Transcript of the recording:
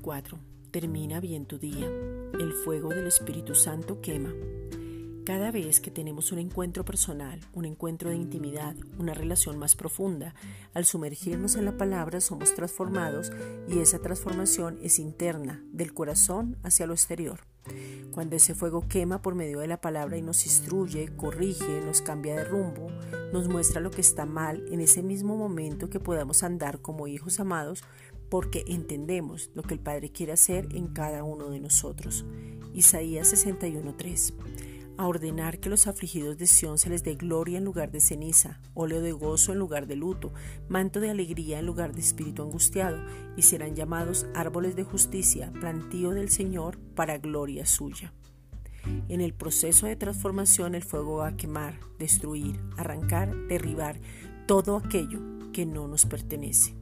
4. Termina bien tu día. El fuego del Espíritu Santo quema. Cada vez que tenemos un encuentro personal, un encuentro de intimidad, una relación más profunda, al sumergirnos en la palabra somos transformados y esa transformación es interna, del corazón hacia lo exterior. Cuando ese fuego quema por medio de la palabra y nos instruye, corrige, nos cambia de rumbo, nos muestra lo que está mal en ese mismo momento que podamos andar como hijos amados porque entendemos lo que el Padre quiere hacer en cada uno de nosotros. Isaías 61:3. A ordenar que los afligidos de Sión se les dé gloria en lugar de ceniza, óleo de gozo en lugar de luto, manto de alegría en lugar de espíritu angustiado, y serán llamados árboles de justicia, plantío del Señor para gloria suya. En el proceso de transformación el fuego va a quemar, destruir, arrancar, derribar todo aquello que no nos pertenece.